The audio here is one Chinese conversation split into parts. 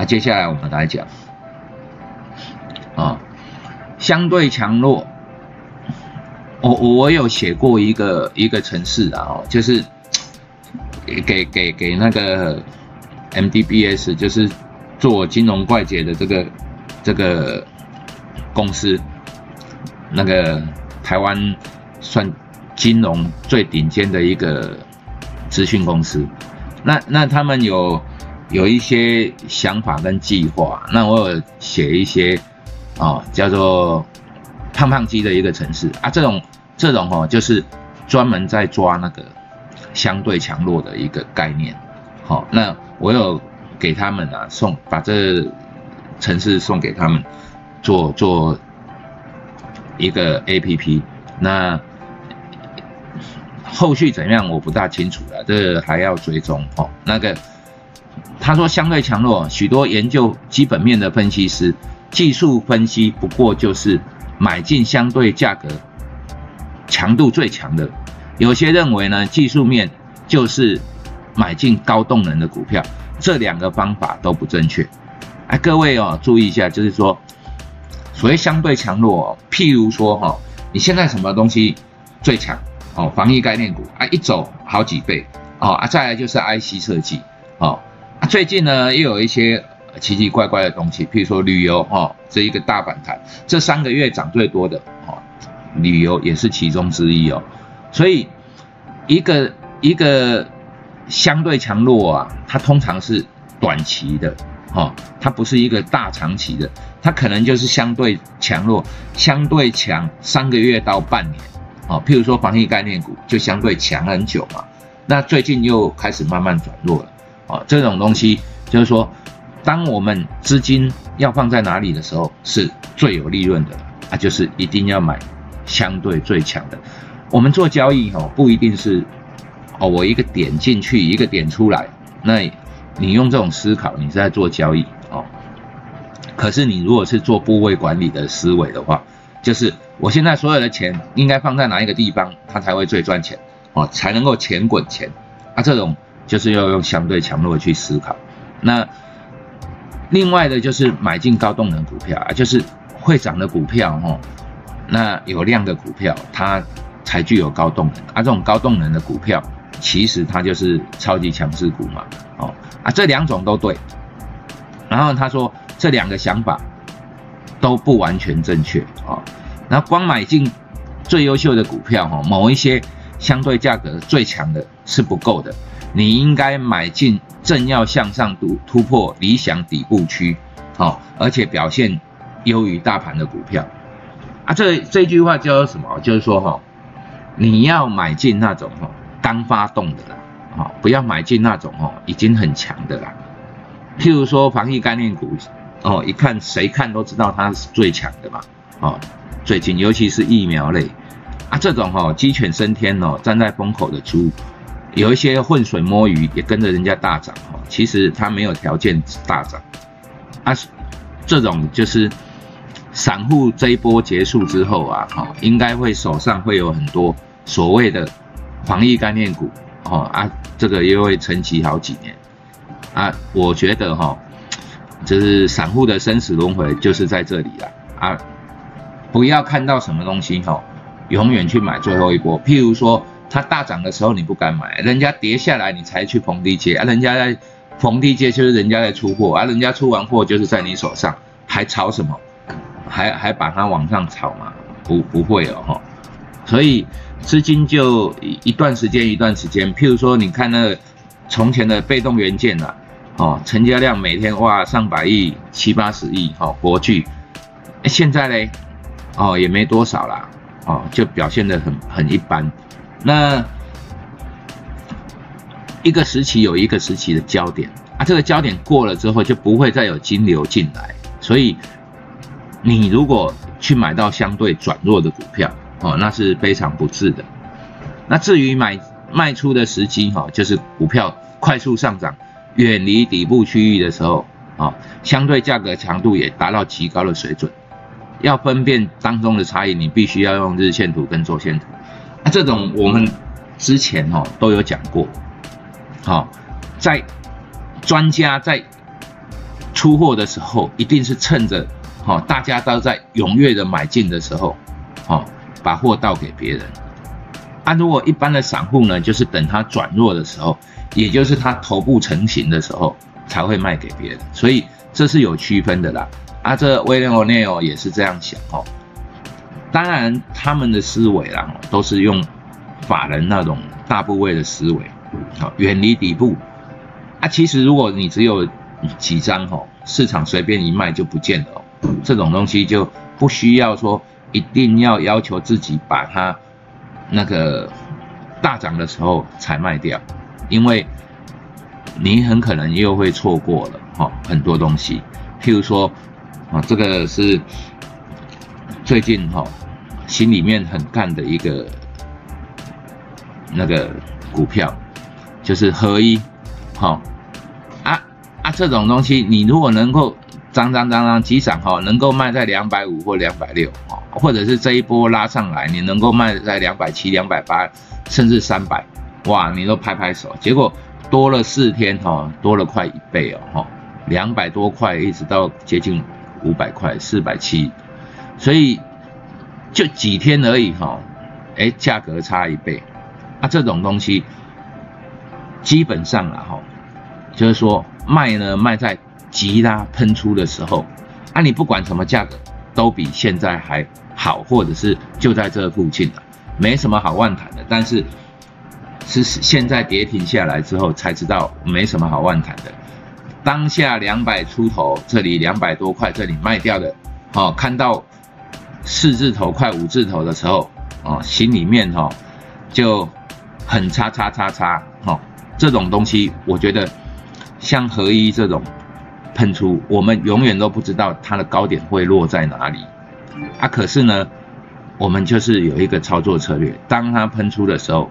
啊，接下来我们来讲啊，相对强弱。我我有写过一个一个城市啊，就是给给给那个 MDBS，就是做金融怪杰的这个这个公司，那个台湾算金融最顶尖的一个资讯公司。那那他们有有一些想法跟计划，那我有写一些啊，叫做胖胖鸡的一个城市啊，这种。这种哦，就是专门在抓那个相对强弱的一个概念。好，那我有给他们啊送，把这城市送给他们做做一个 A P P。那后续怎样我不大清楚了，这还要追踪哦。那个他说相对强弱，许多研究基本面的分析师，技术分析不过就是买进相对价格。强度最强的，有些认为呢，技术面就是买进高动能的股票，这两个方法都不正确。哎，各位哦，注意一下，就是说，所谓相对强弱，哦譬如说哈，你现在什么东西最强？哦，防疫概念股啊，一走好几倍哦啊，再来就是 IC 设计哦，最近呢又有一些奇奇怪怪的东西，譬如说旅游哦，这一个大反弹，这三个月涨最多的哦。旅游也是其中之一哦，所以一个一个相对强弱啊，它通常是短期的，哈，它不是一个大长期的，它可能就是相对强弱，相对强三个月到半年，哦，譬如说防疫概念股就相对强很久嘛，那最近又开始慢慢转弱了，哦，这种东西就是说，当我们资金要放在哪里的时候，是最有利润的，啊，就是一定要买。相对最强的，我们做交易哦，不一定是哦，我一个点进去，一个点出来，那你用这种思考，你是在做交易哦。可是你如果是做部位管理的思维的话，就是我现在所有的钱应该放在哪一个地方，它才会最赚钱哦，才能够钱滚钱啊。这种就是要用相对强弱去思考。那另外的就是买进高动能股票啊，就是会涨的股票哦。那有量的股票，它才具有高动能啊！这种高动能的股票，其实它就是超级强势股嘛。哦啊，这两种都对。然后他说这两个想法都不完全正确啊。那光买进最优秀的股票哈，某一些相对价格最强的是不够的。你应该买进正要向上突突破理想底部区，好，而且表现优于大盘的股票。啊，这这句话叫做什么？就是说哈，你要买进那种哈刚发动的啦，啊，不要买进那种哦已经很强的啦。譬如说防疫概念股，哦，一看谁看都知道它是最强的嘛，哦，最近尤其是疫苗类，啊，这种哈鸡犬升天哦，站在风口的猪，有一些浑水摸鱼也跟着人家大涨哦，其实它没有条件大涨，啊，这种就是。散户这一波结束之后啊，哈，应该会手上会有很多所谓的防疫概念股，哦啊，这个又会沉寂好几年，啊，我觉得哈，就是散户的生死轮回就是在这里了，啊，不要看到什么东西哈，永远去买最后一波。譬如说它大涨的时候你不敢买，人家跌下来你才去逢低接，啊，人家在逢低接就是人家在出货，啊，人家出完货就是在你手上，还炒什么？还还把它往上炒嘛？不不会哦哈，所以资金就一段时间一段时间，譬如说你看那从前的被动元件呐，哦，成交量每天哇上百亿七八十亿哦，国巨，现在嘞哦也没多少啦，哦就表现的很很一般。那一个时期有一个时期的焦点啊，这个焦点过了之后就不会再有金流进来，所以。你如果去买到相对转弱的股票，哦，那是非常不智的。那至于买卖出的时机，哈，就是股票快速上涨，远离底部区域的时候，啊，相对价格强度也达到极高的水准。要分辨当中的差异，你必须要用日线图跟周线图。那这种我们之前哈都有讲过，好，在专家在。出货的时候，一定是趁着哈大家都在踊跃的买进的时候，哈把货倒给别人。啊，如果一般的散户呢，就是等它转弱的时候，也就是它头部成型的时候，才会卖给别人。所以这是有区分的啦。啊，这威廉·欧内尔也是这样想哦。当然，他们的思维啦，都是用法人那种大部位的思维，好，远离底部。啊，其实如果你只有几张哦，市场随便一卖就不见了，这种东西就不需要说一定要要求自己把它那个大涨的时候才卖掉，因为你很可能又会错过了哈很多东西，譬如说啊，这个是最近哈。心里面很干的一个那个股票，就是合一，好啊啊这种东西，你如果能够涨涨涨涨急涨哈，能够卖在两百五或两百六哦，或者是这一波拉上来，你能够卖在两百七、两百八，甚至三百，哇，你都拍拍手。结果多了四天哈，多了快一倍哦哈，两百多块一直到接近五百块、四百七，所以。就几天而已哈，哎，价格差一倍，啊，这种东西基本上啊哈，就是说卖呢卖在急拉喷出的时候，啊，你不管什么价格都比现在还好，或者是就在这附近了，没什么好万谈的。但是是现在跌停下来之后才知道没什么好万谈的。当下两百出头，这里两百多块，这里卖掉的，好看到。四字头快五字头的时候，哦，心里面哈就很叉叉叉叉哈，这种东西我觉得像合一这种喷出，我们永远都不知道它的高点会落在哪里啊。可是呢，我们就是有一个操作策略，当它喷出的时候，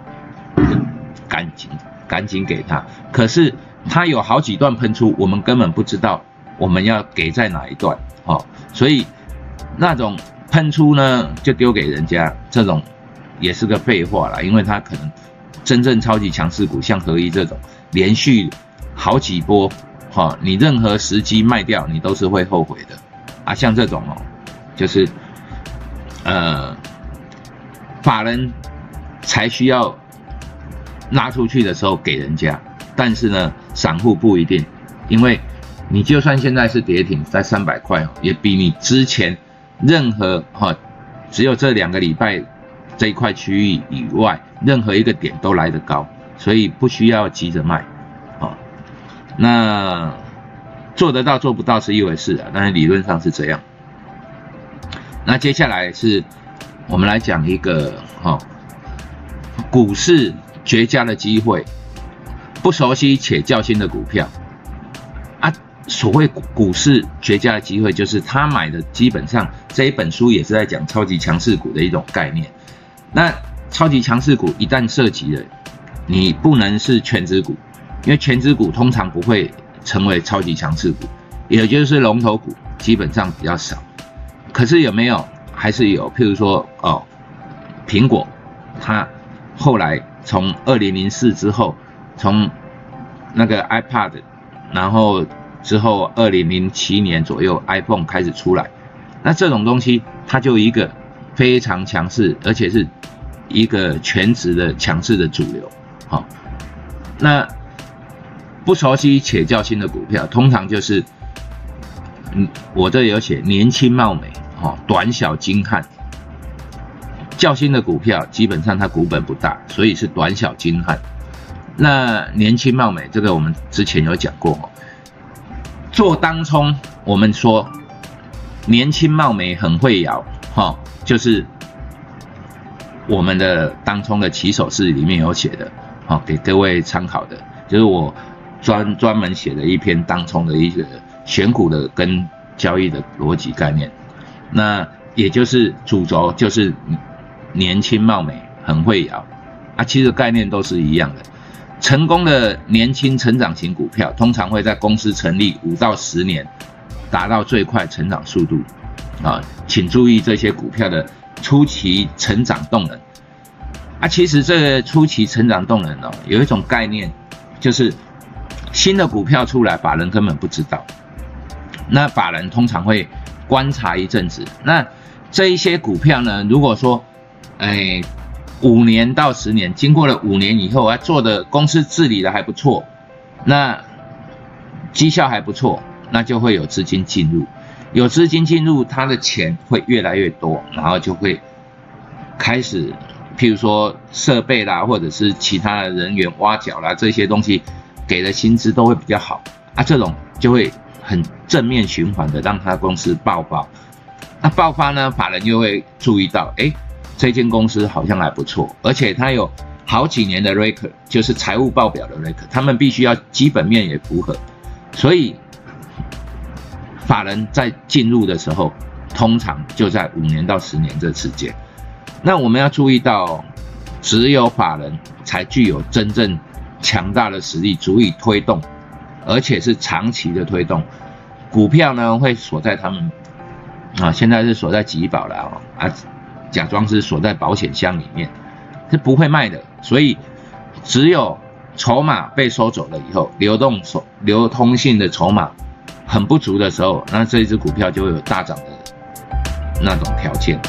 赶紧赶紧给它。可是它有好几段喷出，我们根本不知道我们要给在哪一段，哦，所以那种。喷出呢就丢给人家，这种也是个废话啦，因为它可能真正超级强势股，像合一这种，连续好几波，哈，你任何时机卖掉，你都是会后悔的啊。像这种哦，就是呃，法人才需要拉出去的时候给人家，但是呢，散户不一定，因为你就算现在是跌停在三百块，也比你之前。任何哈，只有这两个礼拜这一块区域以外，任何一个点都来得高，所以不需要急着卖，啊，那做得到做不到是一回事啊，但是理论上是这样。那接下来是我们来讲一个哈，股市绝佳的机会，不熟悉且较新的股票。所谓股市绝佳的机会，就是他买的基本上这一本书也是在讲超级强势股的一种概念。那超级强势股一旦涉及了，你不能是全指股，因为全指股通常不会成为超级强势股，也就是龙头股基本上比较少。可是有没有？还是有，譬如说哦，苹果，它后来从二零零四之后，从那个 iPad，然后。之后，二零零七年左右，iPhone 开始出来，那这种东西它就一个非常强势，而且是一个全职的强势的主流。好，那不熟悉且较新的股票，通常就是，嗯，我这有写年轻貌美，哈，短小精悍。较新的股票基本上它股本不大，所以是短小精悍。那年轻貌美这个我们之前有讲过，哈。做当冲，我们说年轻貌美很会摇，哈，就是我们的当冲的起手式里面有写的，好给各位参考的，就是我专专门写的一篇当冲的一个选股的跟交易的逻辑概念，那也就是主轴就是年轻貌美很会摇，啊，其实概念都是一样的。成功的年轻成长型股票，通常会在公司成立五到十年，达到最快成长速度。啊，请注意这些股票的初期成长动能。啊，其实这个初期成长动能哦，有一种概念，就是新的股票出来，法人根本不知道。那法人通常会观察一阵子。那这一些股票呢，如果说，哎，五年到十年，经过了五年以后，啊，做的公司治理的还不错，那绩效还不错，那就会有资金进入，有资金进入，他的钱会越来越多，然后就会开始，譬如说设备啦，或者是其他的人员挖角啦，这些东西给的薪资都会比较好啊，这种就会很正面循环的让他公司爆发。那爆发呢，法人就会注意到，哎，这间公司好像还不错，而且它有好几年的 record，就是财务报表的 record，他们必须要基本面也符合。所以，法人在进入的时候，通常就在五年到十年这之间。那我们要注意到，只有法人才具有真正强大的实力，足以推动，而且是长期的推动。股票呢，会锁在他们啊，现在是锁在吉宝了，啊，假装是锁在保险箱里面，是不会卖的。所以，只有。筹码被收走了以后，流动手流通性的筹码很不足的时候，那这一只股票就会有大涨的那种条件。